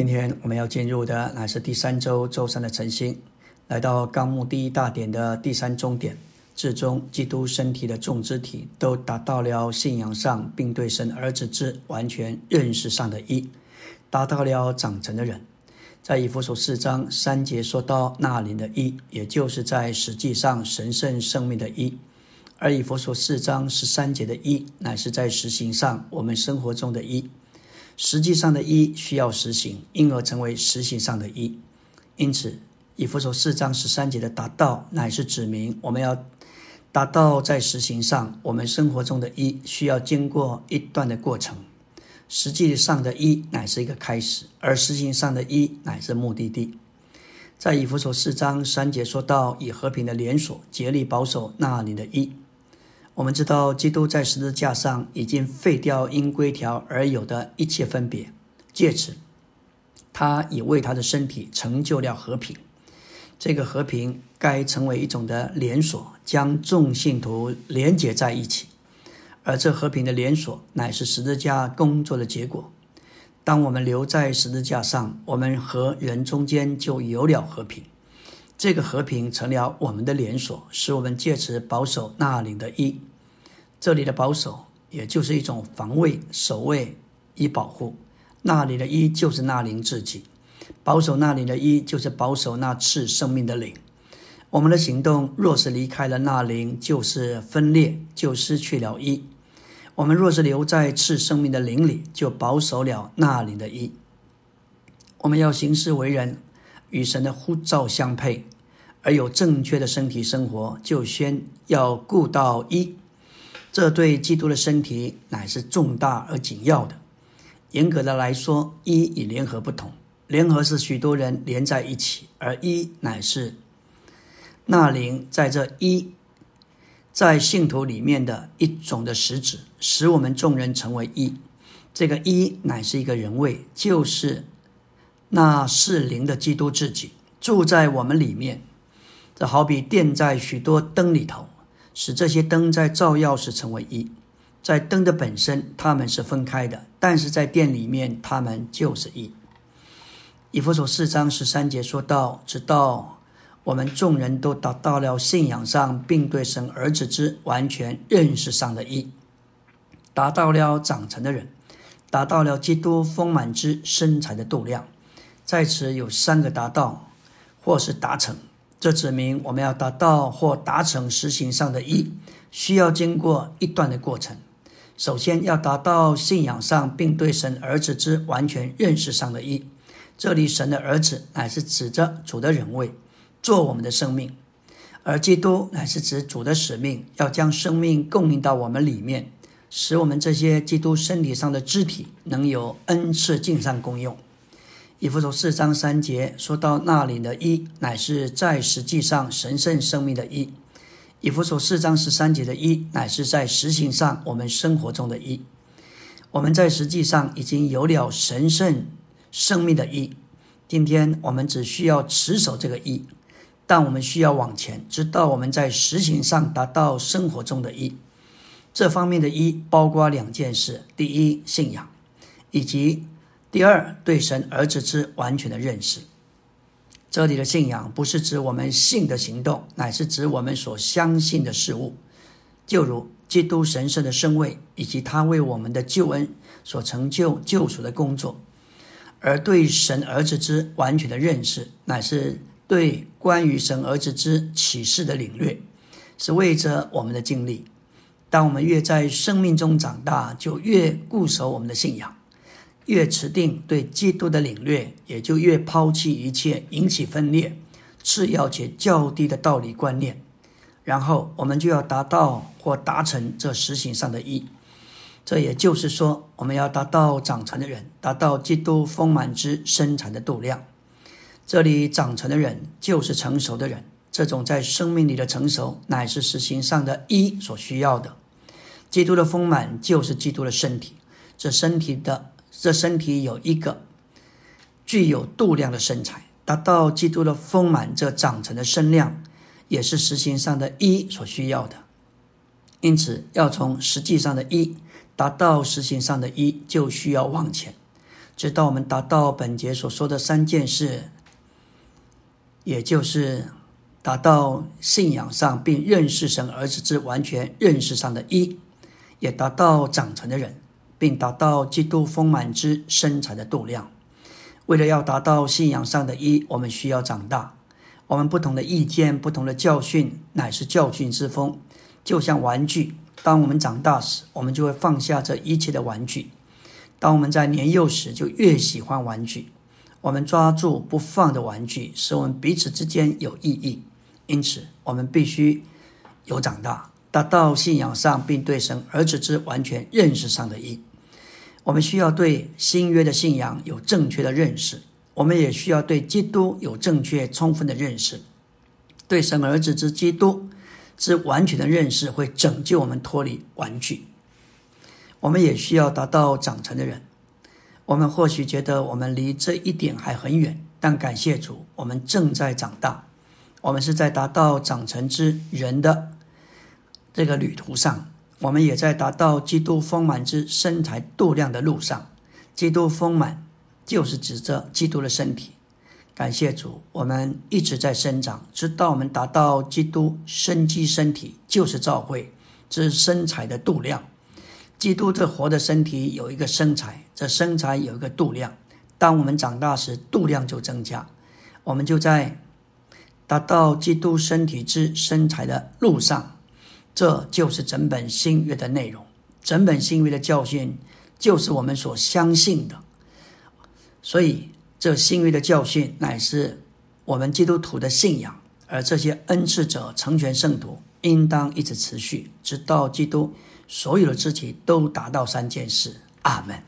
今天我们要进入的乃是第三周周三的晨星，来到纲目第一大点的第三终点，至终基督身体的众肢体都达到了信仰上，并对神儿子之完全认识上的一，达到了长成的人。在以弗所四章三节说到那里的一，也就是在实际上神圣生命的一；而以弗所四章十三节的一，乃是在实行上我们生活中的一。实际上的“一”需要实行，因而成为实行上的“一”。因此，以弗所四章十三节的达到，乃是指明我们要达到在实行上我们生活中的“一”，需要经过一段的过程。实际上的“一”乃是一个开始，而实行上的“一”乃是目的地。在以弗所四章三节说到，以和平的连锁竭力保守那里的“一”。我们知道，基督在十字架上已经废掉因规条而有的一切分别，借此，他已为他的身体成就了和平。这个和平该成为一种的连锁，将众信徒连结在一起。而这和平的连锁乃是十字架工作的结果。当我们留在十字架上，我们和人中间就有了和平。这个和平成了我们的连锁，使我们借此保守那里的一。这里的保守，也就是一种防卫、守卫以保护。那里的一就是那灵自己，保守那里的一就是保守那次生命的灵。我们的行动若是离开了那灵，就是分裂，就失去了一。我们若是留在次生命的灵里，就保守了那里的一。我们要行事为人。与神的呼召相配，而有正确的身体生活，就先要顾到一。这对基督的身体乃是重大而紧要的。严格的来说，一与联合不同，联合是许多人连在一起，而一乃是那灵在这一在信徒里面的一种的实质，使我们众人成为一。这个一乃是一个人位，就是。那是灵的基督自己住在我们里面，这好比电在许多灯里头，使这些灯在照耀时成为一。在灯的本身，它们是分开的，但是在电里面，它们就是一。以弗所四章十三节说到：“直到我们众人都达到了信仰上，并对神儿子之完全认识上的一，达到了长成的人，达到了基督丰满之身材的度量。”在此有三个达到，或是达成，这指明我们要达到或达成实行上的义，需要经过一段的过程。首先要达到信仰上，并对神儿子之完全认识上的义。这里神的儿子乃是指着主的人位，做我们的生命；而基督乃是指主的使命，要将生命供应到我们里面，使我们这些基督身体上的肢体能有恩赐尽善功用。以弗所四章三节说到那里的一，乃是在实际上神圣生命的一；以弗所四章十三节的一，乃是在实行上我们生活中的一。我们在实际上已经有了神圣生命的一。今天我们只需要持守这个一，但我们需要往前，直到我们在实行上达到生活中的一。这方面的一包括两件事：第一，信仰，以及。第二，对神儿子之完全的认识。这里的信仰不是指我们信的行动，乃是指我们所相信的事物，就如基督神圣的圣位以及他为我们的救恩所成就救赎的工作。而对神儿子之完全的认识，乃是对关于神儿子之启示的领略，是为着我们的经历。当我们越在生命中长大，就越固守我们的信仰。越持定对基督的领略，也就越抛弃一切引起分裂、次要且较低的道理观念。然后我们就要达到或达成这实行上的一。这也就是说，我们要达到长成的人，达到基督丰满之生产的度量。这里长成的人就是成熟的人。这种在生命里的成熟，乃是实行上的一所需要的。基督的丰满就是基督的身体，这身体的。这身体有一个具有度量的身材，达到基督的丰满，这长成的身量，也是实行上的一所需要的。因此，要从实际上的一达到实行上的一，就需要往前。直到我们达到本节所说的三件事，也就是达到信仰上并认识神儿子之完全认识上的一，也达到长成的人，并达到基督丰满之身材的度量。为了要达到信仰上的一，我们需要长大。我们不同的意见、不同的教训，乃是教训之风，就像玩具。当我们长大时，我们就会放下这一切的玩具；当我们在年幼时，就越喜欢玩具。我们抓住不放的玩具，使我们彼此之间有意义。因此，我们必须有长大，达到信仰上并对神儿子之完全认识上的一。我们需要对新约的信仰有正确的认识，我们也需要对基督有正确充分的认识，对神儿子之基督。之完全的认识会拯救我们脱离玩具。我们也需要达到长成的人。我们或许觉得我们离这一点还很远，但感谢主，我们正在长大。我们是在达到长成之人的这个旅途上，我们也在达到基督丰满之身材度量的路上。基督丰满就是指着基督的身体。感谢主，我们一直在生长，直到我们达到基督生机身体，就是召会之身材的度量。基督这活的身体有一个身材，这身材有一个度量。当我们长大时，度量就增加，我们就在达到基督身体之身材的路上。这就是整本新约的内容，整本新约的教训就是我们所相信的，所以。这新约的教训乃是我们基督徒的信仰，而这些恩赐者成全圣徒，应当一直持续，直到基督所有的肢体都达到三件事。阿门。